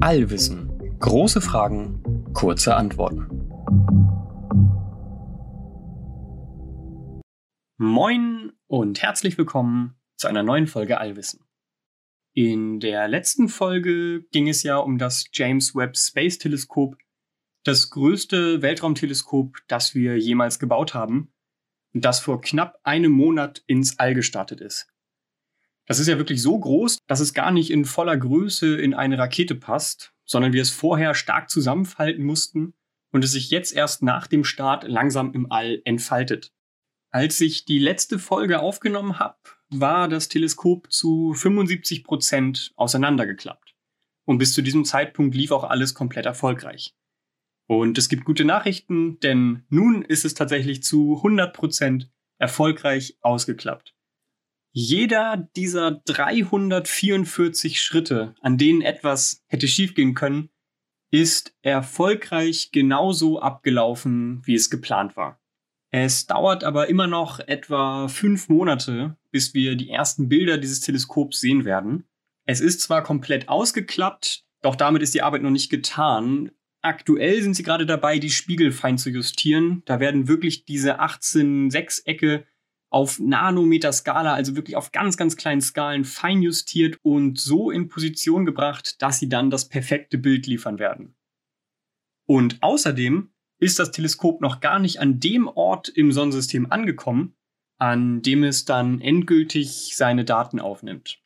Allwissen. Große Fragen, kurze Antworten. Moin und herzlich willkommen zu einer neuen Folge Allwissen. In der letzten Folge ging es ja um das James Webb Space Teleskop, das größte Weltraumteleskop, das wir jemals gebaut haben, das vor knapp einem Monat ins All gestartet ist. Das ist ja wirklich so groß, dass es gar nicht in voller Größe in eine Rakete passt, sondern wir es vorher stark zusammenfalten mussten und es sich jetzt erst nach dem Start langsam im All entfaltet. Als ich die letzte Folge aufgenommen habe, war das Teleskop zu 75 Prozent auseinandergeklappt. Und bis zu diesem Zeitpunkt lief auch alles komplett erfolgreich. Und es gibt gute Nachrichten, denn nun ist es tatsächlich zu 100 Prozent erfolgreich ausgeklappt. Jeder dieser 344 Schritte, an denen etwas hätte schiefgehen können, ist erfolgreich genauso abgelaufen, wie es geplant war. Es dauert aber immer noch etwa fünf Monate, bis wir die ersten Bilder dieses Teleskops sehen werden. Es ist zwar komplett ausgeklappt, doch damit ist die Arbeit noch nicht getan. Aktuell sind sie gerade dabei, die Spiegel fein zu justieren. Da werden wirklich diese 18 Sechsecke auf Nanometer-Skala, also wirklich auf ganz, ganz kleinen Skalen fein justiert und so in Position gebracht, dass sie dann das perfekte Bild liefern werden. Und außerdem ist das Teleskop noch gar nicht an dem Ort im Sonnensystem angekommen, an dem es dann endgültig seine Daten aufnimmt.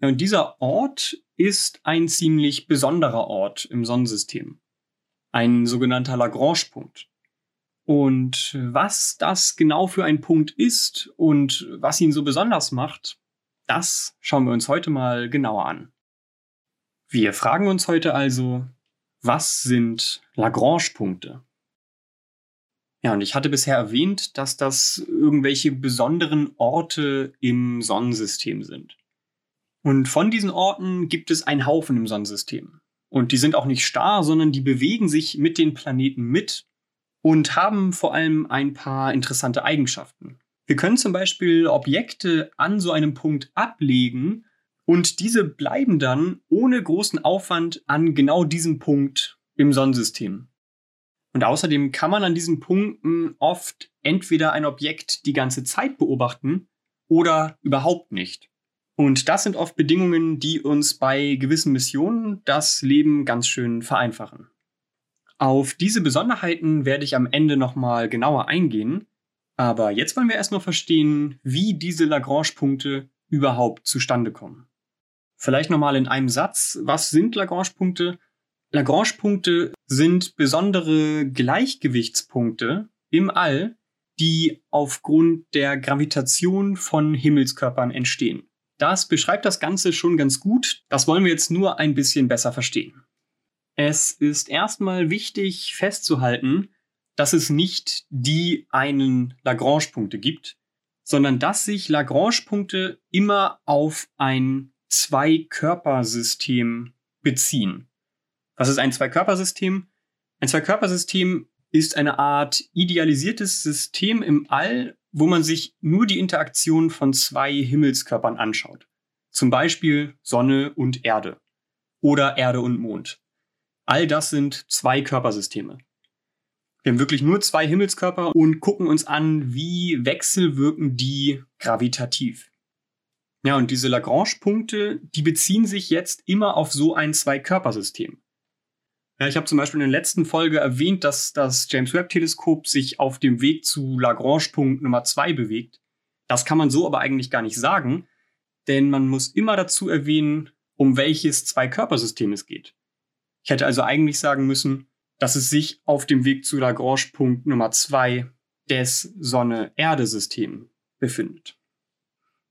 und dieser Ort ist ein ziemlich besonderer Ort im Sonnensystem. Ein sogenannter Lagrange-Punkt. Und was das genau für ein Punkt ist und was ihn so besonders macht, das schauen wir uns heute mal genauer an. Wir fragen uns heute also, was sind Lagrange-Punkte? Ja, und ich hatte bisher erwähnt, dass das irgendwelche besonderen Orte im Sonnensystem sind. Und von diesen Orten gibt es einen Haufen im Sonnensystem. Und die sind auch nicht starr, sondern die bewegen sich mit den Planeten mit und haben vor allem ein paar interessante Eigenschaften. Wir können zum Beispiel Objekte an so einem Punkt ablegen und diese bleiben dann ohne großen Aufwand an genau diesem Punkt im Sonnensystem. Und außerdem kann man an diesen Punkten oft entweder ein Objekt die ganze Zeit beobachten oder überhaupt nicht. Und das sind oft Bedingungen, die uns bei gewissen Missionen das Leben ganz schön vereinfachen. Auf diese Besonderheiten werde ich am Ende nochmal genauer eingehen. Aber jetzt wollen wir erstmal verstehen, wie diese Lagrange-Punkte überhaupt zustande kommen. Vielleicht nochmal in einem Satz, was sind Lagrange-Punkte? Lagrange-Punkte sind besondere Gleichgewichtspunkte im All, die aufgrund der Gravitation von Himmelskörpern entstehen. Das beschreibt das Ganze schon ganz gut. Das wollen wir jetzt nur ein bisschen besser verstehen. Es ist erstmal wichtig festzuhalten, dass es nicht die einen Lagrange-Punkte gibt, sondern dass sich Lagrange-Punkte immer auf ein Zwei-Körpersystem beziehen. Was ist ein Zwei-Körpersystem? Ein Zwei-Körpersystem ist eine Art idealisiertes System im All, wo man sich nur die Interaktion von zwei Himmelskörpern anschaut. Zum Beispiel Sonne und Erde oder Erde und Mond. All das sind zwei Körpersysteme. Wir haben wirklich nur zwei Himmelskörper und gucken uns an, wie wechselwirken die gravitativ. Ja, und diese Lagrange-Punkte, die beziehen sich jetzt immer auf so ein Zwei-Körpersystem. Ja, ich habe zum Beispiel in der letzten Folge erwähnt, dass das James Webb-Teleskop sich auf dem Weg zu Lagrange-Punkt Nummer zwei bewegt. Das kann man so aber eigentlich gar nicht sagen, denn man muss immer dazu erwähnen, um welches Zwei-Körpersystem es geht. Ich hätte also eigentlich sagen müssen, dass es sich auf dem Weg zu Lagrange-Punkt Nummer zwei des Sonne-Erde-Systems befindet.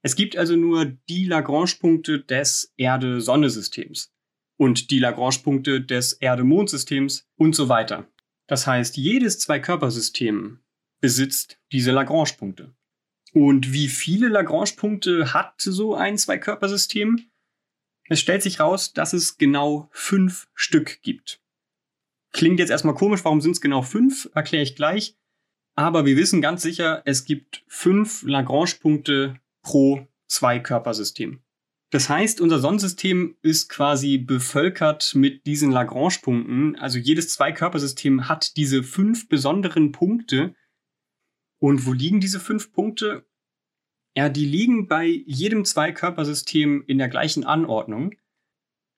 Es gibt also nur die Lagrange-Punkte des Erde-Sonne-Systems und die Lagrange-Punkte des Erde-Mond-Systems und so weiter. Das heißt, jedes Zweikörpersystem besitzt diese Lagrange-Punkte. Und wie viele Lagrange-Punkte hat so ein Zweikörpersystem? Es stellt sich raus, dass es genau fünf Stück gibt. Klingt jetzt erstmal komisch, warum sind es genau fünf? Erkläre ich gleich. Aber wir wissen ganz sicher, es gibt fünf Lagrange-Punkte pro Zweikörpersystem. Das heißt, unser Sonnensystem ist quasi bevölkert mit diesen Lagrange-Punkten. Also jedes Zweikörpersystem hat diese fünf besonderen Punkte. Und wo liegen diese fünf Punkte? Ja, die liegen bei jedem Zweikörpersystem in der gleichen Anordnung.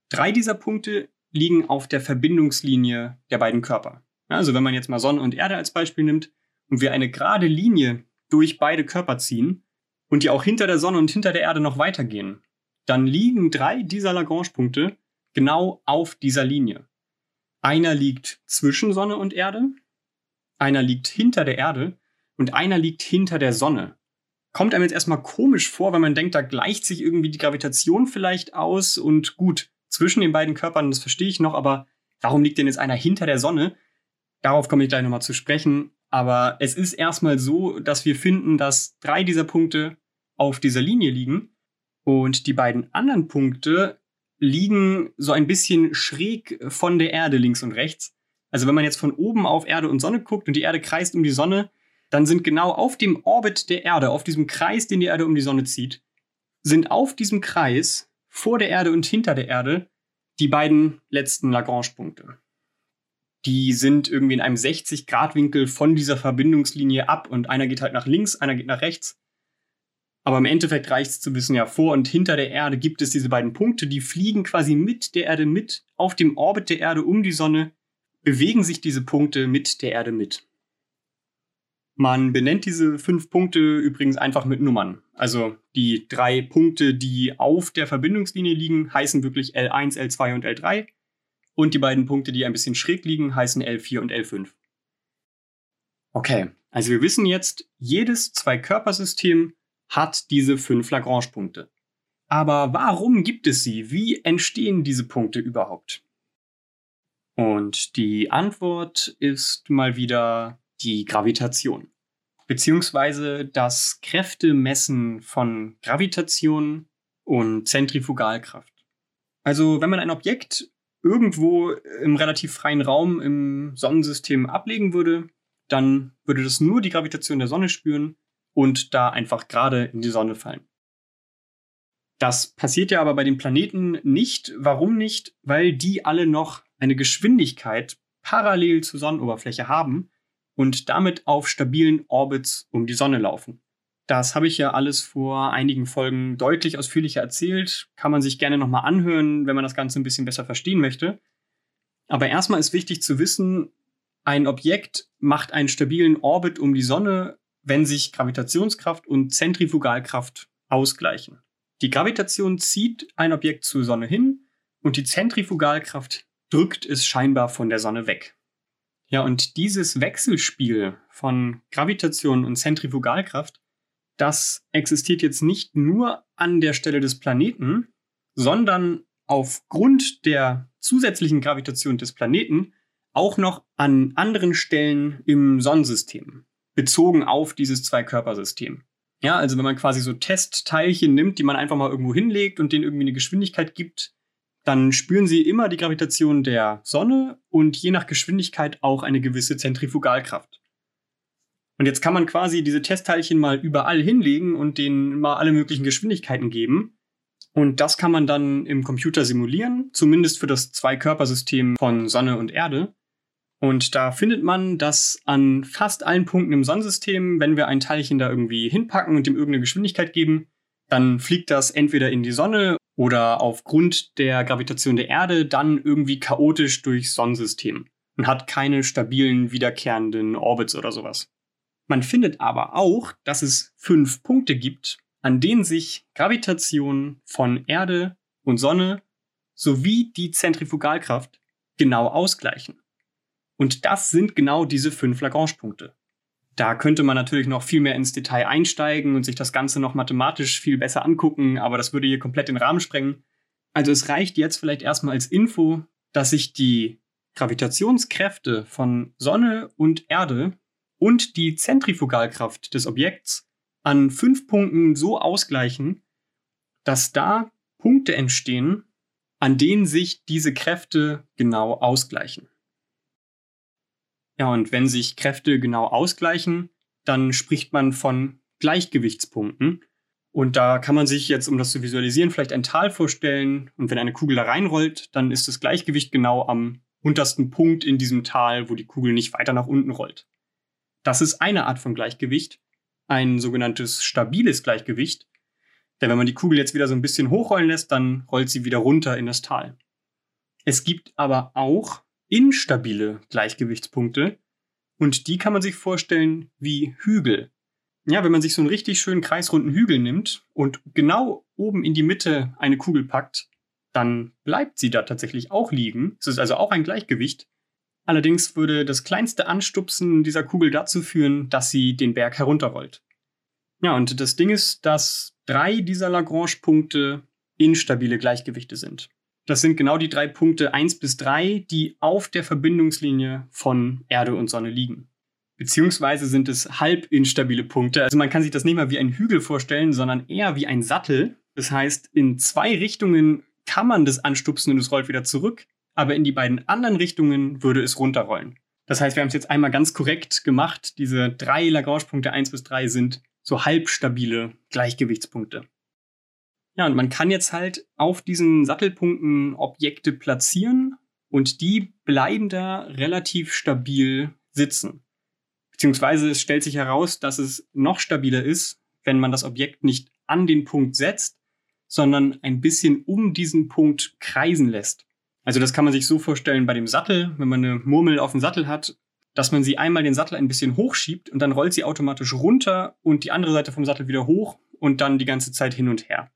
Drei dieser Punkte liegen auf der Verbindungslinie der beiden Körper. Also wenn man jetzt mal Sonne und Erde als Beispiel nimmt und wir eine gerade Linie durch beide Körper ziehen und die auch hinter der Sonne und hinter der Erde noch weitergehen, dann liegen drei dieser Lagrange-Punkte genau auf dieser Linie. Einer liegt zwischen Sonne und Erde, einer liegt hinter der Erde und einer liegt hinter der Sonne. Kommt einem jetzt erstmal komisch vor, weil man denkt, da gleicht sich irgendwie die Gravitation vielleicht aus und gut, zwischen den beiden Körpern, das verstehe ich noch, aber warum liegt denn jetzt einer hinter der Sonne? Darauf komme ich gleich nochmal zu sprechen. Aber es ist erstmal so, dass wir finden, dass drei dieser Punkte auf dieser Linie liegen und die beiden anderen Punkte liegen so ein bisschen schräg von der Erde links und rechts. Also wenn man jetzt von oben auf Erde und Sonne guckt und die Erde kreist um die Sonne, dann sind genau auf dem Orbit der Erde, auf diesem Kreis, den die Erde um die Sonne zieht, sind auf diesem Kreis vor der Erde und hinter der Erde die beiden letzten Lagrange-Punkte. Die sind irgendwie in einem 60-Grad-Winkel von dieser Verbindungslinie ab und einer geht halt nach links, einer geht nach rechts. Aber im Endeffekt reicht es zu wissen, ja, vor und hinter der Erde gibt es diese beiden Punkte, die fliegen quasi mit der Erde mit auf dem Orbit der Erde um die Sonne, bewegen sich diese Punkte mit der Erde mit. Man benennt diese fünf Punkte übrigens einfach mit Nummern. Also die drei Punkte, die auf der Verbindungslinie liegen, heißen wirklich L1, L2 und L3. Und die beiden Punkte, die ein bisschen schräg liegen, heißen L4 und L5. Okay, also wir wissen jetzt, jedes Zweikörpersystem hat diese fünf Lagrange-Punkte. Aber warum gibt es sie? Wie entstehen diese Punkte überhaupt? Und die Antwort ist mal wieder die Gravitation. Beziehungsweise das Kräftemessen von Gravitation und Zentrifugalkraft. Also wenn man ein Objekt irgendwo im relativ freien Raum im Sonnensystem ablegen würde, dann würde das nur die Gravitation der Sonne spüren und da einfach gerade in die Sonne fallen. Das passiert ja aber bei den Planeten nicht. Warum nicht? Weil die alle noch eine Geschwindigkeit parallel zur Sonnenoberfläche haben und damit auf stabilen Orbits um die Sonne laufen. Das habe ich ja alles vor einigen Folgen deutlich ausführlicher erzählt. Kann man sich gerne nochmal anhören, wenn man das Ganze ein bisschen besser verstehen möchte. Aber erstmal ist wichtig zu wissen, ein Objekt macht einen stabilen Orbit um die Sonne, wenn sich Gravitationskraft und Zentrifugalkraft ausgleichen. Die Gravitation zieht ein Objekt zur Sonne hin und die Zentrifugalkraft drückt es scheinbar von der Sonne weg. Ja, und dieses Wechselspiel von Gravitation und Zentrifugalkraft, das existiert jetzt nicht nur an der Stelle des Planeten, sondern aufgrund der zusätzlichen Gravitation des Planeten auch noch an anderen Stellen im Sonnensystem bezogen auf dieses Zweikörpersystem. Ja, also wenn man quasi so Testteilchen nimmt, die man einfach mal irgendwo hinlegt und denen irgendwie eine Geschwindigkeit gibt, dann spüren sie immer die Gravitation der Sonne und je nach Geschwindigkeit auch eine gewisse Zentrifugalkraft. Und jetzt kann man quasi diese Testteilchen mal überall hinlegen und denen mal alle möglichen Geschwindigkeiten geben. Und das kann man dann im Computer simulieren, zumindest für das Zweikörpersystem von Sonne und Erde. Und da findet man, dass an fast allen Punkten im Sonnensystem, wenn wir ein Teilchen da irgendwie hinpacken und dem irgendeine Geschwindigkeit geben, dann fliegt das entweder in die Sonne oder aufgrund der Gravitation der Erde dann irgendwie chaotisch durchs Sonnensystem und hat keine stabilen wiederkehrenden Orbits oder sowas. Man findet aber auch, dass es fünf Punkte gibt, an denen sich Gravitation von Erde und Sonne sowie die Zentrifugalkraft genau ausgleichen. Und das sind genau diese fünf Lagrange-Punkte. Da könnte man natürlich noch viel mehr ins Detail einsteigen und sich das Ganze noch mathematisch viel besser angucken, aber das würde hier komplett den Rahmen sprengen. Also es reicht jetzt vielleicht erstmal als Info, dass sich die Gravitationskräfte von Sonne und Erde und die Zentrifugalkraft des Objekts an fünf Punkten so ausgleichen, dass da Punkte entstehen, an denen sich diese Kräfte genau ausgleichen. Ja, und wenn sich Kräfte genau ausgleichen, dann spricht man von Gleichgewichtspunkten. Und da kann man sich jetzt, um das zu visualisieren, vielleicht ein Tal vorstellen. Und wenn eine Kugel da reinrollt, dann ist das Gleichgewicht genau am untersten Punkt in diesem Tal, wo die Kugel nicht weiter nach unten rollt. Das ist eine Art von Gleichgewicht, ein sogenanntes stabiles Gleichgewicht. Denn wenn man die Kugel jetzt wieder so ein bisschen hochrollen lässt, dann rollt sie wieder runter in das Tal. Es gibt aber auch instabile Gleichgewichtspunkte und die kann man sich vorstellen wie Hügel. Ja, wenn man sich so einen richtig schönen kreisrunden Hügel nimmt und genau oben in die Mitte eine Kugel packt, dann bleibt sie da tatsächlich auch liegen. Es ist also auch ein Gleichgewicht. Allerdings würde das kleinste Anstupsen dieser Kugel dazu führen, dass sie den Berg herunterrollt. Ja, und das Ding ist, dass drei dieser Lagrange-Punkte instabile Gleichgewichte sind. Das sind genau die drei Punkte 1 bis 3, die auf der Verbindungslinie von Erde und Sonne liegen. Beziehungsweise sind es halb instabile Punkte. Also man kann sich das nicht mal wie ein Hügel vorstellen, sondern eher wie ein Sattel. Das heißt, in zwei Richtungen kann man das anstupsen und es rollt wieder zurück, aber in die beiden anderen Richtungen würde es runterrollen. Das heißt, wir haben es jetzt einmal ganz korrekt gemacht. Diese drei Lagrange-Punkte 1 bis 3 sind so halbstabile Gleichgewichtspunkte. Ja, und man kann jetzt halt auf diesen Sattelpunkten Objekte platzieren und die bleiben da relativ stabil sitzen. Beziehungsweise es stellt sich heraus, dass es noch stabiler ist, wenn man das Objekt nicht an den Punkt setzt, sondern ein bisschen um diesen Punkt kreisen lässt. Also das kann man sich so vorstellen bei dem Sattel, wenn man eine Murmel auf dem Sattel hat, dass man sie einmal den Sattel ein bisschen hochschiebt und dann rollt sie automatisch runter und die andere Seite vom Sattel wieder hoch und dann die ganze Zeit hin und her.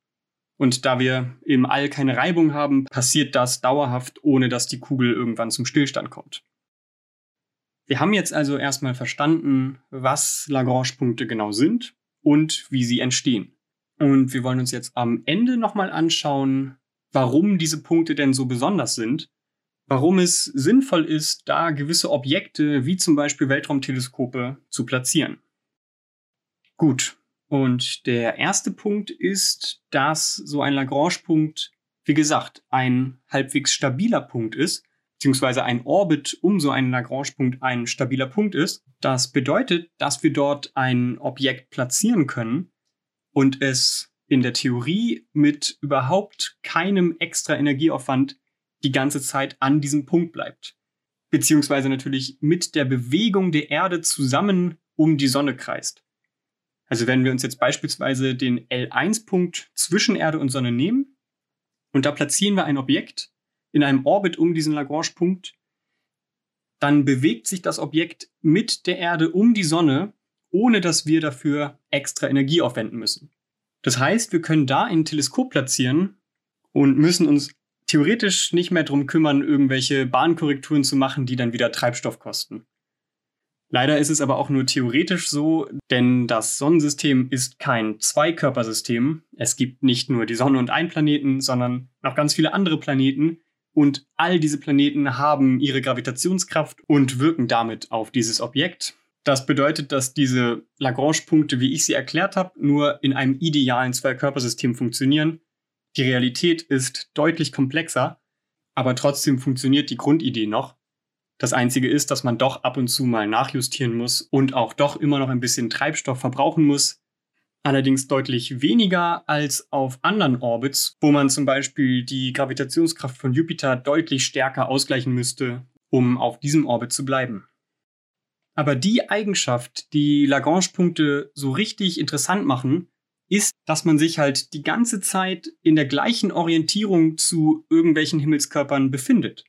Und da wir im All keine Reibung haben, passiert das dauerhaft, ohne dass die Kugel irgendwann zum Stillstand kommt. Wir haben jetzt also erstmal verstanden, was Lagrange-Punkte genau sind und wie sie entstehen. Und wir wollen uns jetzt am Ende nochmal anschauen, warum diese Punkte denn so besonders sind, warum es sinnvoll ist, da gewisse Objekte wie zum Beispiel Weltraumteleskope zu platzieren. Gut, und der erste Punkt ist, dass so ein Lagrange-Punkt, wie gesagt, ein halbwegs stabiler Punkt ist, beziehungsweise ein Orbit um so einen Lagrange-Punkt ein stabiler Punkt ist. Das bedeutet, dass wir dort ein Objekt platzieren können und es in der Theorie mit überhaupt keinem extra Energieaufwand die ganze Zeit an diesem Punkt bleibt. Beziehungsweise natürlich mit der Bewegung der Erde zusammen um die Sonne kreist. Also wenn wir uns jetzt beispielsweise den L1-Punkt zwischen Erde und Sonne nehmen und da platzieren wir ein Objekt in einem Orbit um diesen Lagrange-Punkt, dann bewegt sich das Objekt mit der Erde um die Sonne, ohne dass wir dafür extra Energie aufwenden müssen. Das heißt, wir können da ein Teleskop platzieren und müssen uns theoretisch nicht mehr darum kümmern, irgendwelche Bahnkorrekturen zu machen, die dann wieder Treibstoff kosten. Leider ist es aber auch nur theoretisch so, denn das Sonnensystem ist kein Zweikörpersystem. Es gibt nicht nur die Sonne und einen Planeten, sondern noch ganz viele andere Planeten. Und all diese Planeten haben ihre Gravitationskraft und wirken damit auf dieses Objekt. Das bedeutet, dass diese Lagrange-Punkte, wie ich sie erklärt habe, nur in einem idealen Zweikörpersystem funktionieren. Die Realität ist deutlich komplexer, aber trotzdem funktioniert die Grundidee noch. Das Einzige ist, dass man doch ab und zu mal nachjustieren muss und auch doch immer noch ein bisschen Treibstoff verbrauchen muss. Allerdings deutlich weniger als auf anderen Orbits, wo man zum Beispiel die Gravitationskraft von Jupiter deutlich stärker ausgleichen müsste, um auf diesem Orbit zu bleiben. Aber die Eigenschaft, die Lagrange-Punkte so richtig interessant machen, ist, dass man sich halt die ganze Zeit in der gleichen Orientierung zu irgendwelchen Himmelskörpern befindet.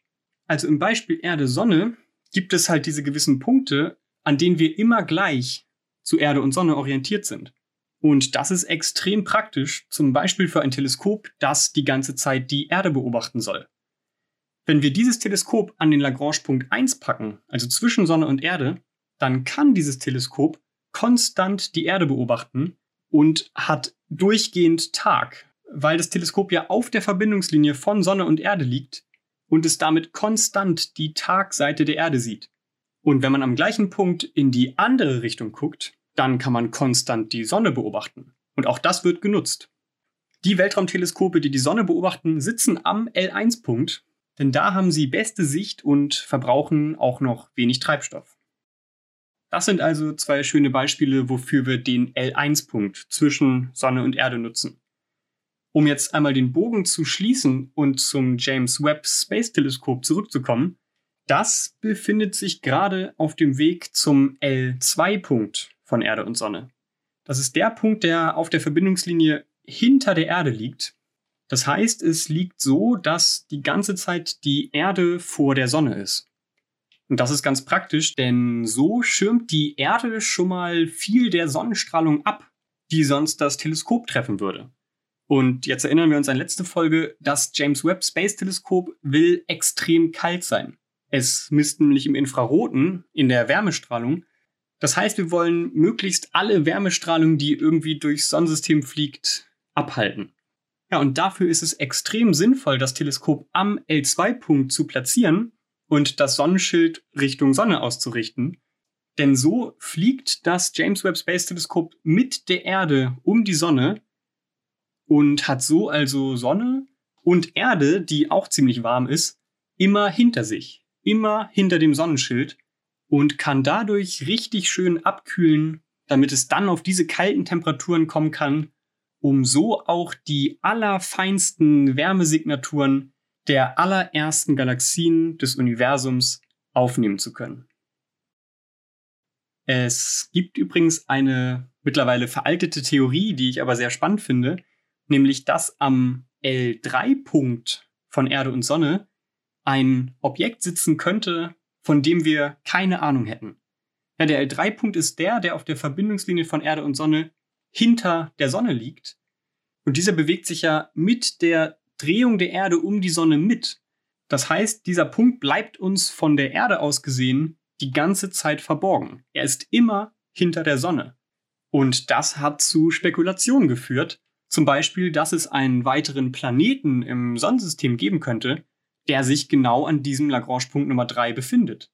Also im Beispiel Erde-Sonne gibt es halt diese gewissen Punkte, an denen wir immer gleich zu Erde und Sonne orientiert sind. Und das ist extrem praktisch, zum Beispiel für ein Teleskop, das die ganze Zeit die Erde beobachten soll. Wenn wir dieses Teleskop an den Lagrange-Punkt 1 packen, also zwischen Sonne und Erde, dann kann dieses Teleskop konstant die Erde beobachten und hat durchgehend Tag, weil das Teleskop ja auf der Verbindungslinie von Sonne und Erde liegt und es damit konstant die Tagseite der Erde sieht. Und wenn man am gleichen Punkt in die andere Richtung guckt, dann kann man konstant die Sonne beobachten. Und auch das wird genutzt. Die Weltraumteleskope, die die Sonne beobachten, sitzen am L1-Punkt, denn da haben sie beste Sicht und verbrauchen auch noch wenig Treibstoff. Das sind also zwei schöne Beispiele, wofür wir den L1-Punkt zwischen Sonne und Erde nutzen. Um jetzt einmal den Bogen zu schließen und zum James Webb Space Teleskop zurückzukommen, das befindet sich gerade auf dem Weg zum L2-Punkt von Erde und Sonne. Das ist der Punkt, der auf der Verbindungslinie hinter der Erde liegt. Das heißt, es liegt so, dass die ganze Zeit die Erde vor der Sonne ist. Und das ist ganz praktisch, denn so schirmt die Erde schon mal viel der Sonnenstrahlung ab, die sonst das Teleskop treffen würde. Und jetzt erinnern wir uns an letzte Folge, das James Webb Space Teleskop will extrem kalt sein. Es misst nämlich im Infraroten, in der Wärmestrahlung. Das heißt, wir wollen möglichst alle Wärmestrahlung, die irgendwie durchs Sonnensystem fliegt, abhalten. Ja, und dafür ist es extrem sinnvoll, das Teleskop am L2-Punkt zu platzieren und das Sonnenschild Richtung Sonne auszurichten. Denn so fliegt das James Webb Space Teleskop mit der Erde um die Sonne und hat so also Sonne und Erde, die auch ziemlich warm ist, immer hinter sich, immer hinter dem Sonnenschild und kann dadurch richtig schön abkühlen, damit es dann auf diese kalten Temperaturen kommen kann, um so auch die allerfeinsten Wärmesignaturen der allerersten Galaxien des Universums aufnehmen zu können. Es gibt übrigens eine mittlerweile veraltete Theorie, die ich aber sehr spannend finde, nämlich dass am L3-Punkt von Erde und Sonne ein Objekt sitzen könnte, von dem wir keine Ahnung hätten. Ja, der L3-Punkt ist der, der auf der Verbindungslinie von Erde und Sonne hinter der Sonne liegt. Und dieser bewegt sich ja mit der Drehung der Erde um die Sonne mit. Das heißt, dieser Punkt bleibt uns von der Erde aus gesehen die ganze Zeit verborgen. Er ist immer hinter der Sonne. Und das hat zu Spekulationen geführt, zum Beispiel, dass es einen weiteren Planeten im Sonnensystem geben könnte, der sich genau an diesem Lagrange-Punkt Nummer 3 befindet.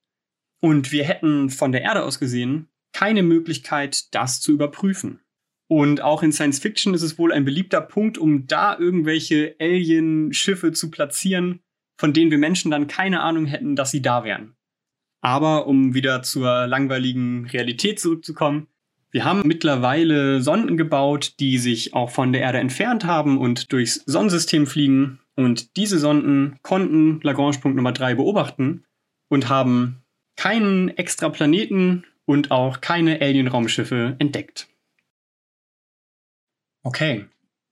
Und wir hätten von der Erde aus gesehen keine Möglichkeit, das zu überprüfen. Und auch in Science Fiction ist es wohl ein beliebter Punkt, um da irgendwelche Alien-Schiffe zu platzieren, von denen wir Menschen dann keine Ahnung hätten, dass sie da wären. Aber um wieder zur langweiligen Realität zurückzukommen, wir haben mittlerweile Sonden gebaut, die sich auch von der Erde entfernt haben und durchs Sonnensystem fliegen. Und diese Sonden konnten Lagrange-Punkt Nummer 3 beobachten und haben keinen extra Planeten und auch keine Alien-Raumschiffe entdeckt. Okay,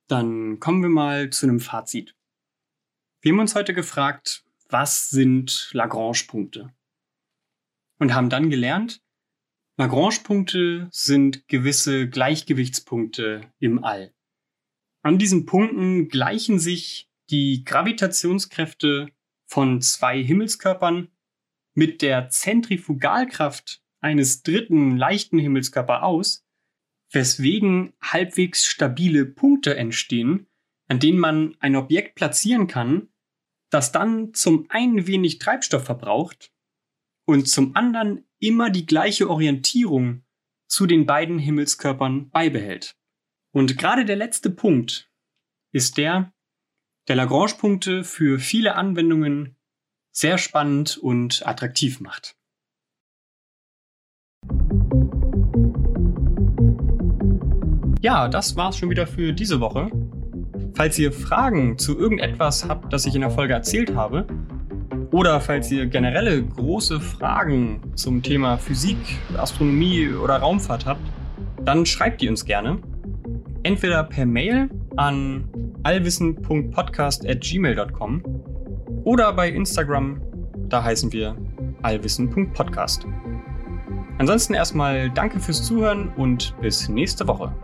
dann kommen wir mal zu einem Fazit. Wir haben uns heute gefragt, was sind Lagrange-Punkte? Und haben dann gelernt, Lagrange-Punkte sind gewisse Gleichgewichtspunkte im All. An diesen Punkten gleichen sich die Gravitationskräfte von zwei Himmelskörpern mit der Zentrifugalkraft eines dritten leichten Himmelskörper aus, weswegen halbwegs stabile Punkte entstehen, an denen man ein Objekt platzieren kann, das dann zum einen wenig Treibstoff verbraucht und zum anderen immer die gleiche Orientierung zu den beiden Himmelskörpern beibehält. Und gerade der letzte Punkt ist der, der Lagrange-Punkte für viele Anwendungen sehr spannend und attraktiv macht. Ja, das war's schon wieder für diese Woche. Falls ihr Fragen zu irgendetwas habt, das ich in der Folge erzählt habe, oder falls ihr generelle große Fragen zum Thema Physik, Astronomie oder Raumfahrt habt, dann schreibt die uns gerne. Entweder per Mail an allwissen.podcast.gmail.com oder bei Instagram, da heißen wir allwissen.podcast. Ansonsten erstmal danke fürs Zuhören und bis nächste Woche.